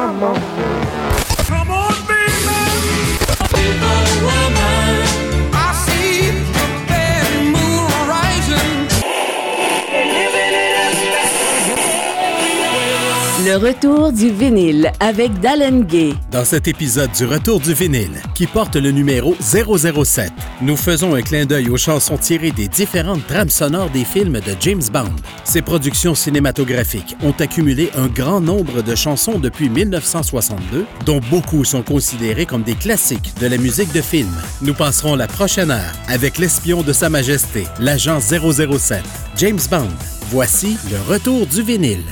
come on. Come on, baby. People. Le retour du vinyle avec Dallin Gay. Dans cet épisode du Retour du vinyle, qui porte le numéro 007, nous faisons un clin d'œil aux chansons tirées des différentes trames sonores des films de James Bond. Ces productions cinématographiques ont accumulé un grand nombre de chansons depuis 1962, dont beaucoup sont considérées comme des classiques de la musique de film. Nous passerons la prochaine heure avec l'espion de Sa Majesté, l'agent 007, James Bond. Voici le Retour du vinyle.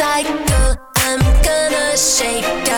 Cycle. Uh, I'm gonna shake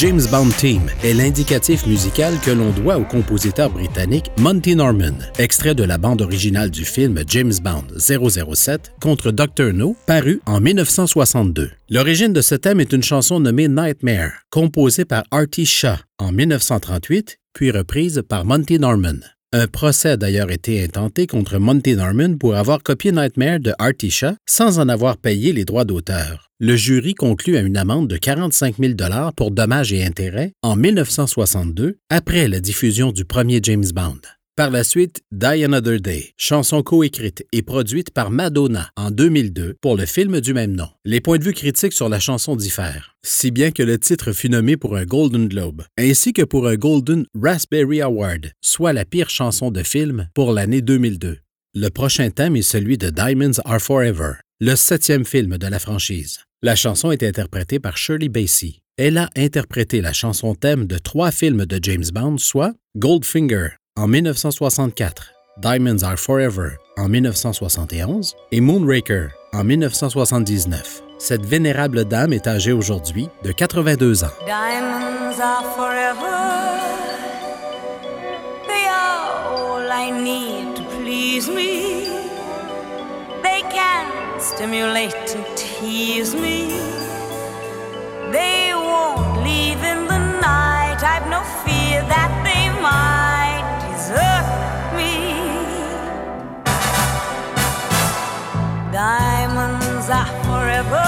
James Bond Team est l'indicatif musical que l'on doit au compositeur britannique Monty Norman, extrait de la bande originale du film James Bond 007 contre Dr. No, paru en 1962. L'origine de ce thème est une chanson nommée Nightmare, composée par Artie Shaw en 1938, puis reprise par Monty Norman. Un procès a d'ailleurs été intenté contre Monty Norman pour avoir copié Nightmare de Artie Shaw sans en avoir payé les droits d'auteur. Le jury conclut à une amende de 45 000 pour dommages et intérêts en 1962, après la diffusion du premier James Bond. Par la suite, Die Another Day, chanson coécrite et produite par Madonna en 2002 pour le film du même nom. Les points de vue critiques sur la chanson diffèrent, si bien que le titre fut nommé pour un Golden Globe, ainsi que pour un Golden Raspberry Award, soit la pire chanson de film pour l'année 2002. Le prochain thème est celui de Diamonds Are Forever, le septième film de la franchise. La chanson est interprétée par Shirley Bassey. Elle a interprété la chanson thème de trois films de James Bond, soit Goldfinger en 1964, Diamonds Are Forever en 1971 et Moonraker en 1979. Cette vénérable dame est âgée aujourd'hui de 82 ans. Diamonds are forever. They are all I need to please me. They can stimulate and tease me. They Diamonds are forever.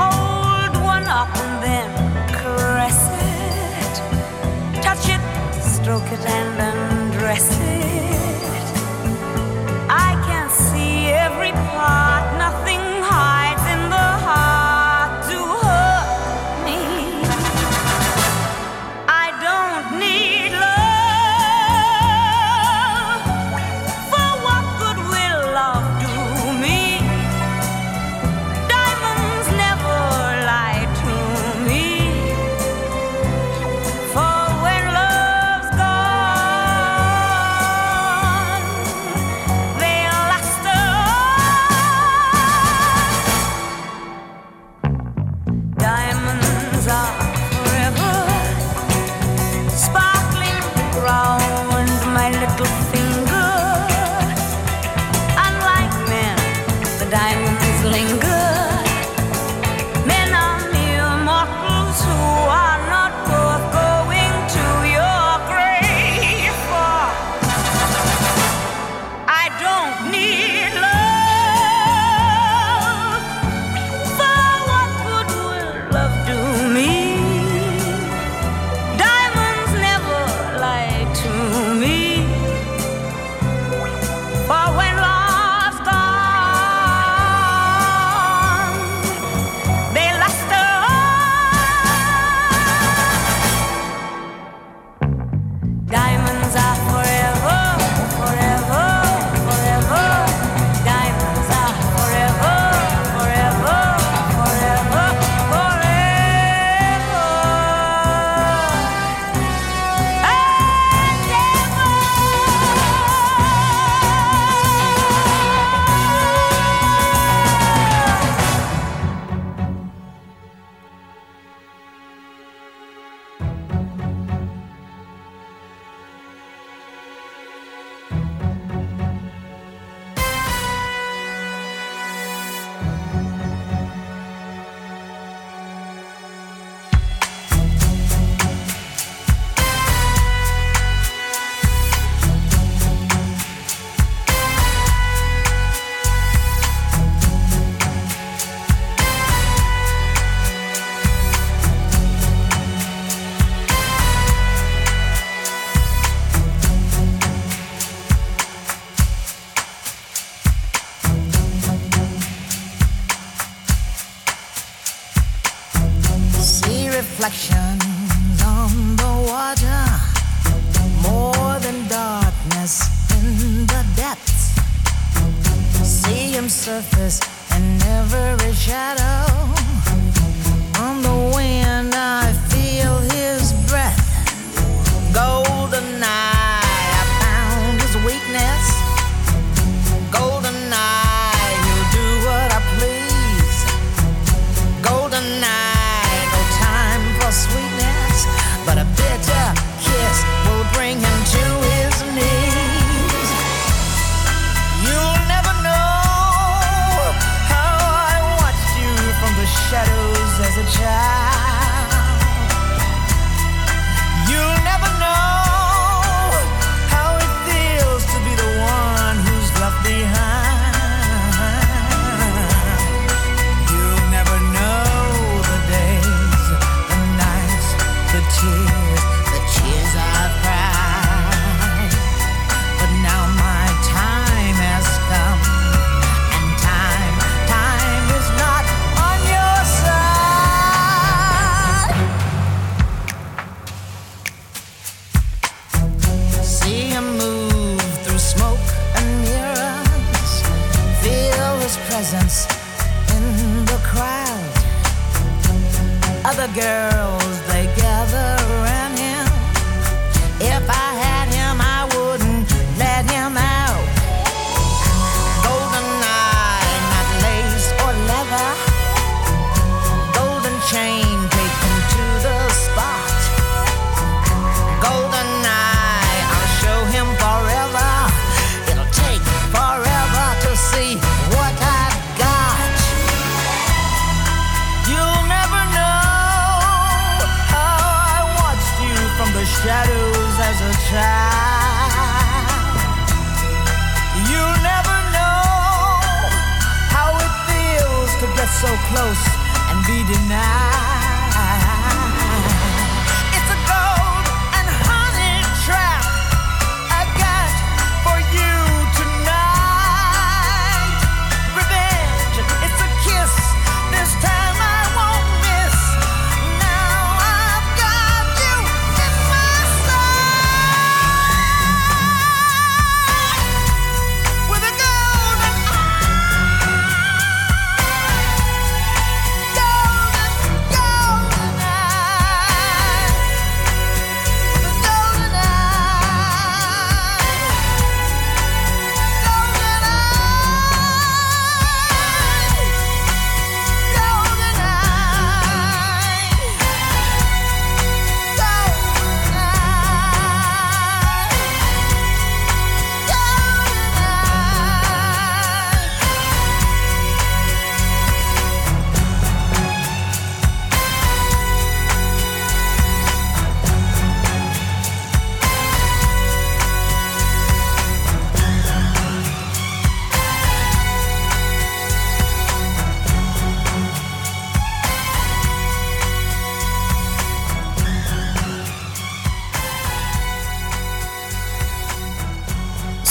Hold one up and then caress it. Touch it, stroke it, and close and be denied.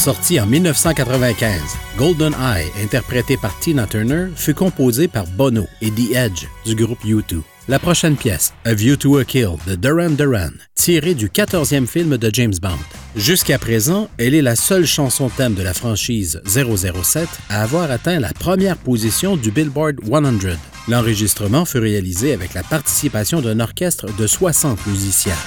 Sorti en 1995, Golden Eye, interprété par Tina Turner, fut composé par Bono et The Edge du groupe U2. La prochaine pièce, A View to a Kill de Duran Duran, tirée du 14e film de James Bond. Jusqu'à présent, elle est la seule chanson thème de la franchise 007 à avoir atteint la première position du Billboard 100. L'enregistrement fut réalisé avec la participation d'un orchestre de 60 musiciens.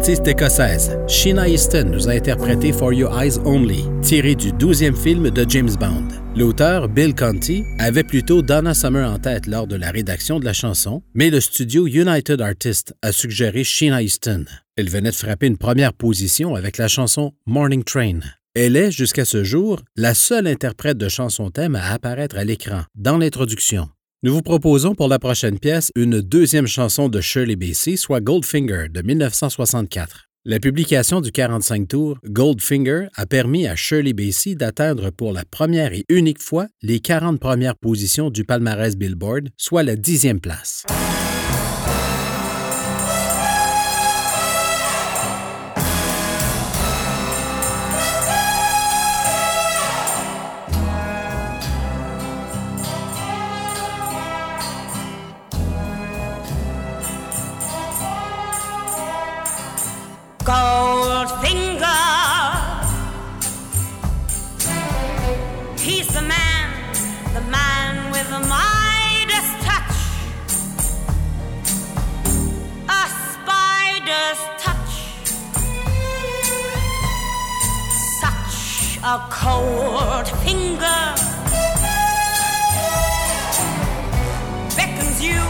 L'artiste écossaise Sheena Easton nous a interprété For Your Eyes Only, tiré du 12e film de James Bond. L'auteur, Bill Conti, avait plutôt Donna Summer en tête lors de la rédaction de la chanson, mais le studio United Artists a suggéré Sheena Easton. Elle venait de frapper une première position avec la chanson Morning Train. Elle est, jusqu'à ce jour, la seule interprète de chanson thème à apparaître à l'écran, dans l'introduction. Nous vous proposons pour la prochaine pièce une deuxième chanson de Shirley Bassey, soit Goldfinger de 1964. La publication du 45 tours Goldfinger a permis à Shirley Bassey d'atteindre pour la première et unique fois les 40 premières positions du palmarès Billboard, soit la dixième place. a cold finger beckons you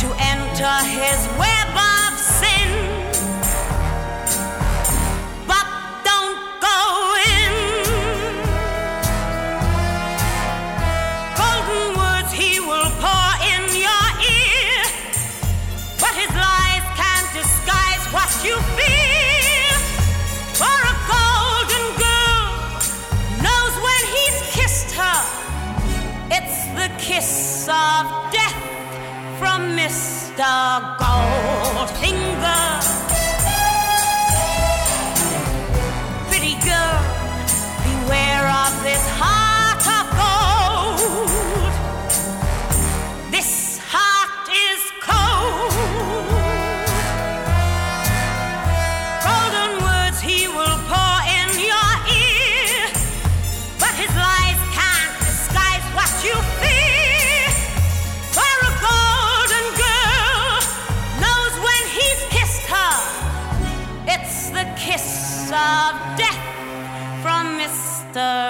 to enter his web. the gold. thing. of death from Mr.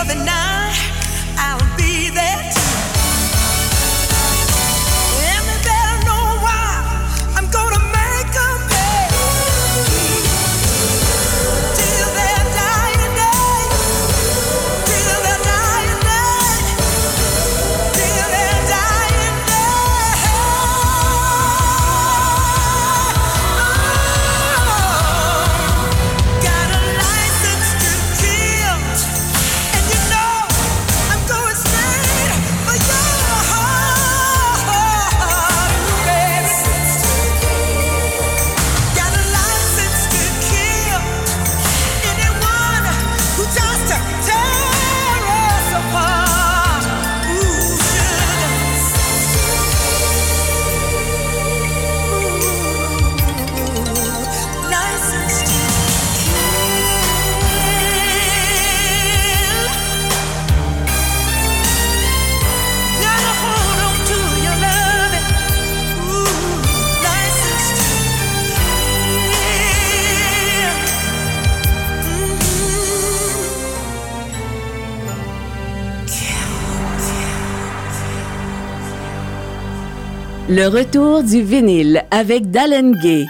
of the night. Le retour du vinyle avec Dallin Gay.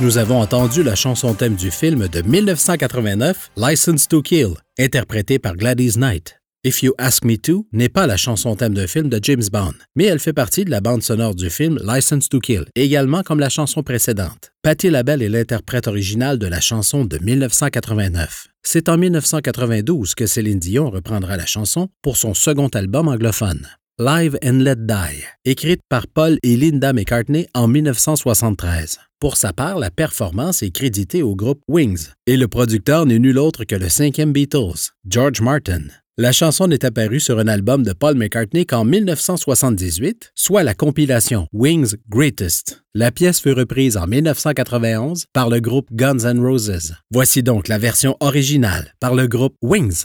Nous avons entendu la chanson thème du film de 1989, License to Kill, interprétée par Gladys Knight. If You Ask Me To n'est pas la chanson thème d'un film de James Bond, mais elle fait partie de la bande sonore du film License to Kill, également comme la chanson précédente. Patti LaBelle est l'interprète originale de la chanson de 1989. C'est en 1992 que Céline Dion reprendra la chanson pour son second album anglophone. Live and Let Die, écrite par Paul et Linda McCartney en 1973. Pour sa part, la performance est créditée au groupe Wings, et le producteur n'est nul autre que le cinquième Beatles, George Martin. La chanson n'est apparue sur un album de Paul McCartney qu'en 1978, soit la compilation Wings Greatest. La pièce fut reprise en 1991 par le groupe Guns N' Roses. Voici donc la version originale par le groupe Wings.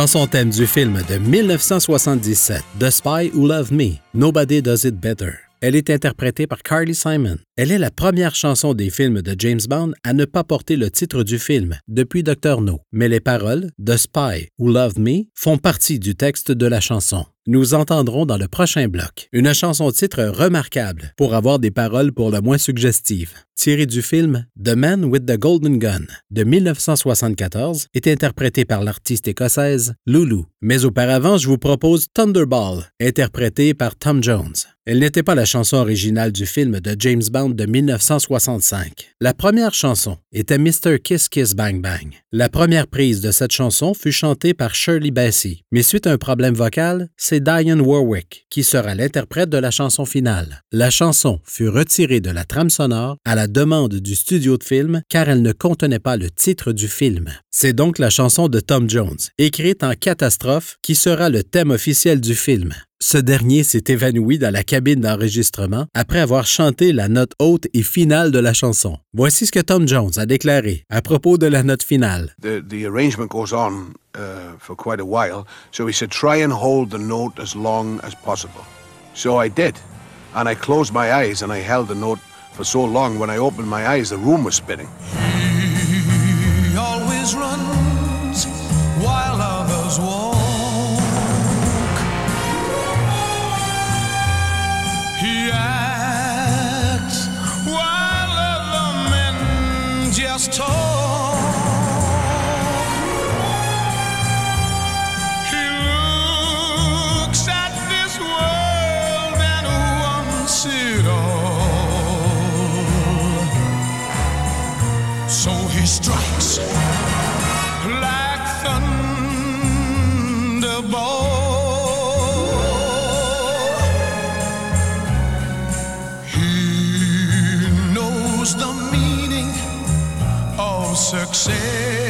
Chanson thème du film de 1977, The Spy Who Loved Me, Nobody Does It Better. Elle est interprétée par Carly Simon. Elle est la première chanson des films de James Bond à ne pas porter le titre du film depuis Dr. No, mais les paroles The Spy Who Loved Me font partie du texte de la chanson. Nous entendrons dans le prochain bloc une chanson titre remarquable pour avoir des paroles pour le moins suggestives, tirée du film The Man with the Golden Gun de 1974, est interprétée par l'artiste écossaise Lulu. Mais auparavant, je vous propose Thunderball, interprétée par Tom Jones. Elle n'était pas la chanson originale du film de James Bond de 1965. La première chanson était Mr. Kiss Kiss Bang Bang. La première prise de cette chanson fut chantée par Shirley Bassey, mais suite à un problème vocal, c'est Diane Warwick qui sera l'interprète de la chanson finale. La chanson fut retirée de la trame sonore à la demande du studio de film car elle ne contenait pas le titre du film. C'est donc la chanson de Tom Jones, écrite en catastrophe, qui sera le thème officiel du film. Ce dernier s'est évanoui dans la cabine d'enregistrement après avoir chanté la note haute et finale de la chanson. Voici ce que Tom Jones a déclaré à propos de la note finale. the, the arrangement goes on uh, for quite a while. So he said, try and hold the note as long as possible. So I did. And I closed my eyes and I held the note for so long. When I opened my eyes, the room was spinning. He always runs while others walk. Success.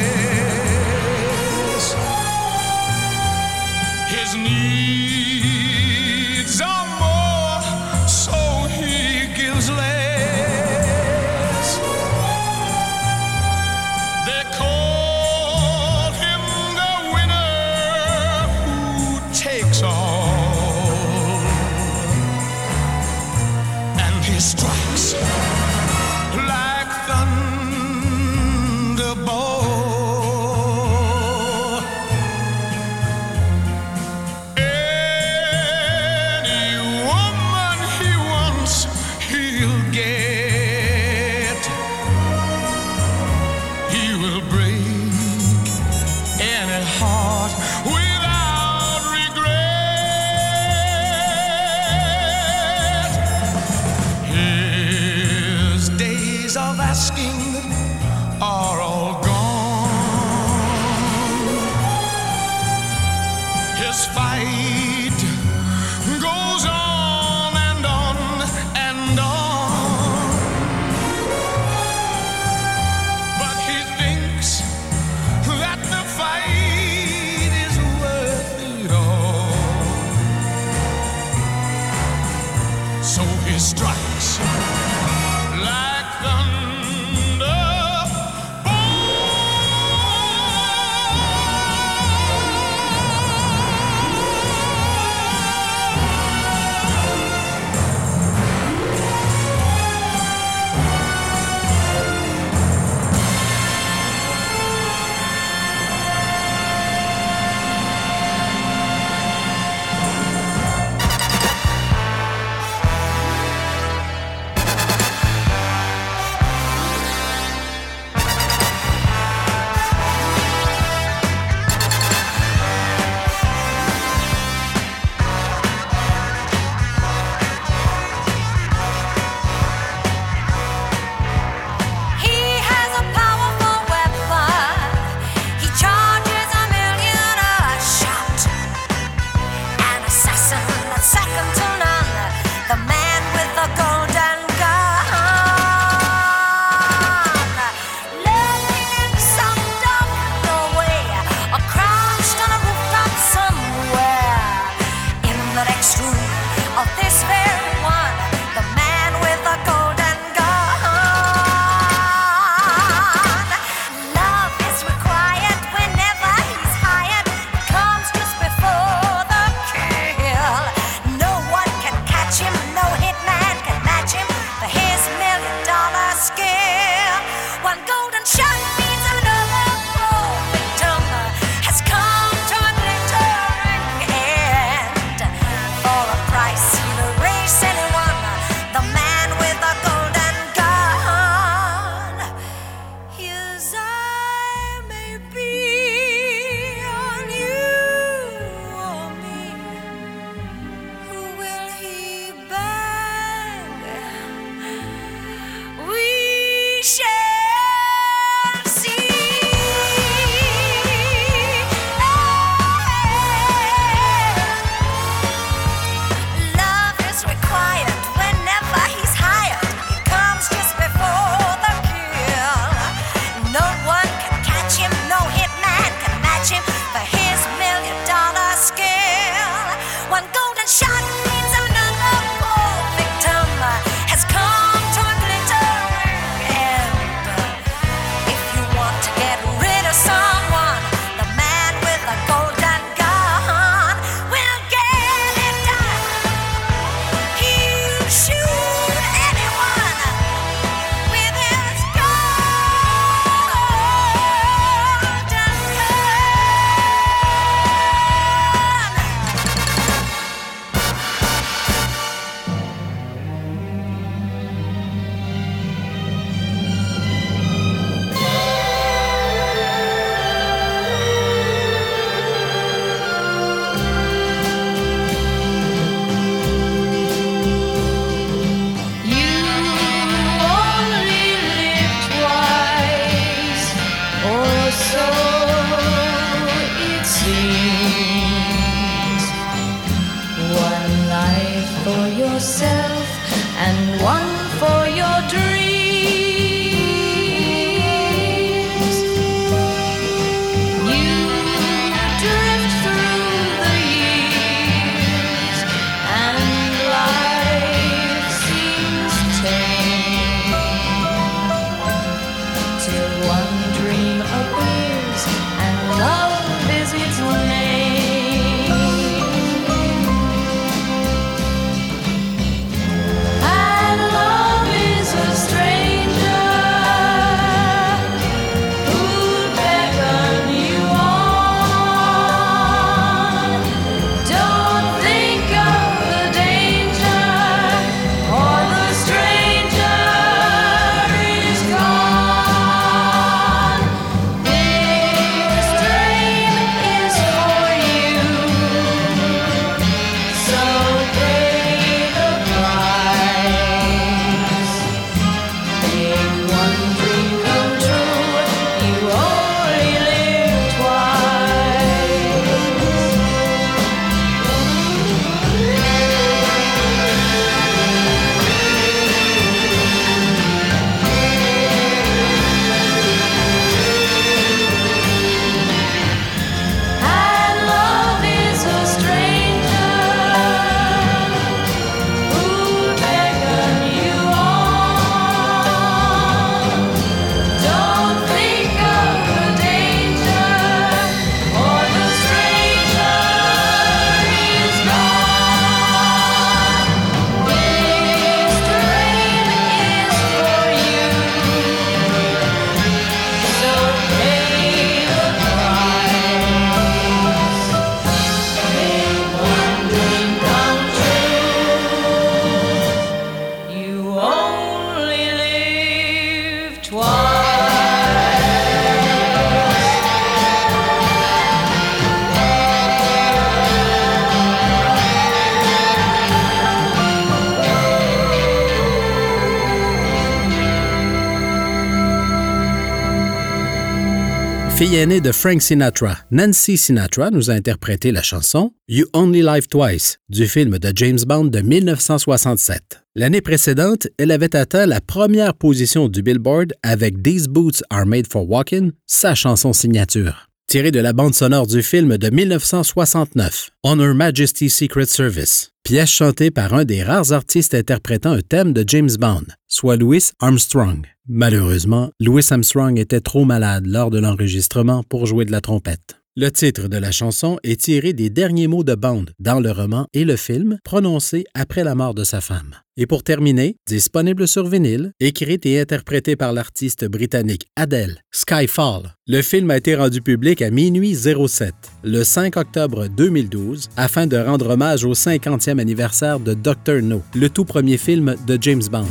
Aînée de Frank Sinatra, Nancy Sinatra nous a interprété la chanson You Only Live Twice du film de James Bond de 1967. L'année précédente, elle avait atteint la première position du Billboard avec These Boots Are Made for Walking, sa chanson signature. Tirée de la bande sonore du film de 1969, On Her Majesty's Secret Service, pièce chantée par un des rares artistes interprétant un thème de James Bond, soit Louis Armstrong. Malheureusement, Louis Armstrong était trop malade lors de l'enregistrement pour jouer de la trompette. Le titre de la chanson est tiré des derniers mots de Bond dans le roman et le film prononcés après la mort de sa femme. Et pour terminer, disponible sur vinyle, écrite et interprétée par l'artiste britannique Adele, Skyfall. Le film a été rendu public à minuit 07, le 5 octobre 2012, afin de rendre hommage au 50e anniversaire de Dr. No, le tout premier film de James Bond.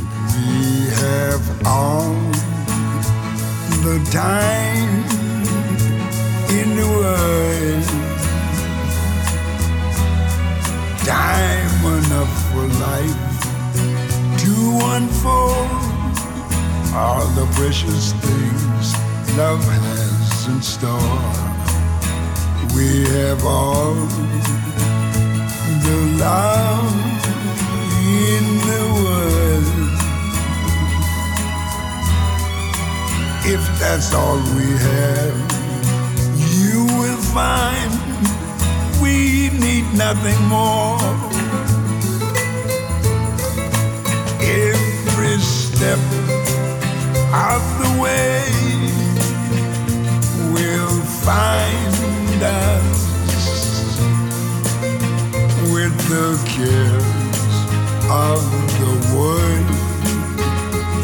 In the world. Time enough for life to unfold all the precious things love has in store. We have all the love in the world. If that's all we have, find we need nothing more. Every step of the way will find us with the cares of the world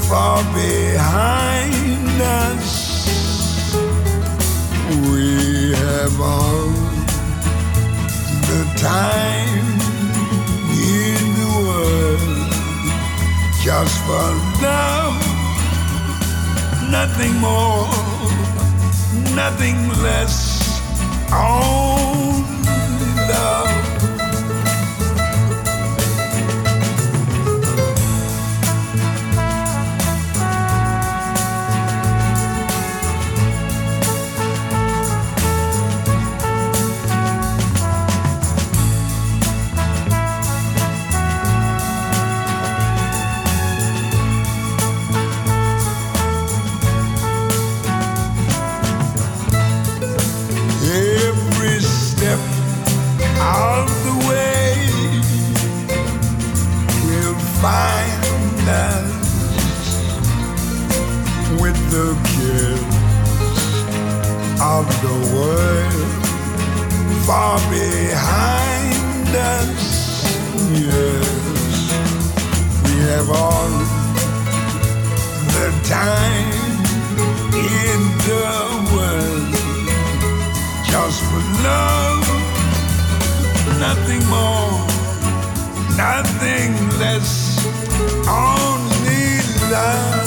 far behind All the time in the world just for love, nothing more, nothing less. Only the kids of the world far behind us. Yes, we have all the time in the world just for love, nothing more, nothing less, only love.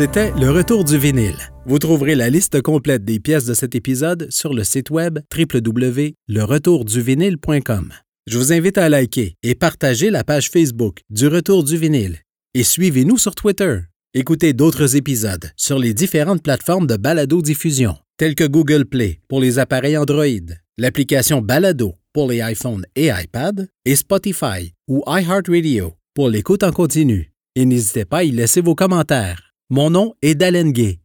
C'était Le Retour du vinyle. Vous trouverez la liste complète des pièces de cet épisode sur le site web www.leretourduvinyle.com. Je vous invite à liker et partager la page Facebook du Retour du vinyle et suivez-nous sur Twitter. Écoutez d'autres épisodes sur les différentes plateformes de balado-diffusion, telles que Google Play pour les appareils Android, l'application Balado pour les iPhones et iPad, et Spotify ou iHeartRadio pour l'écoute en continu. Et n'hésitez pas à y laisser vos commentaires. Mon nom est Dalen Gay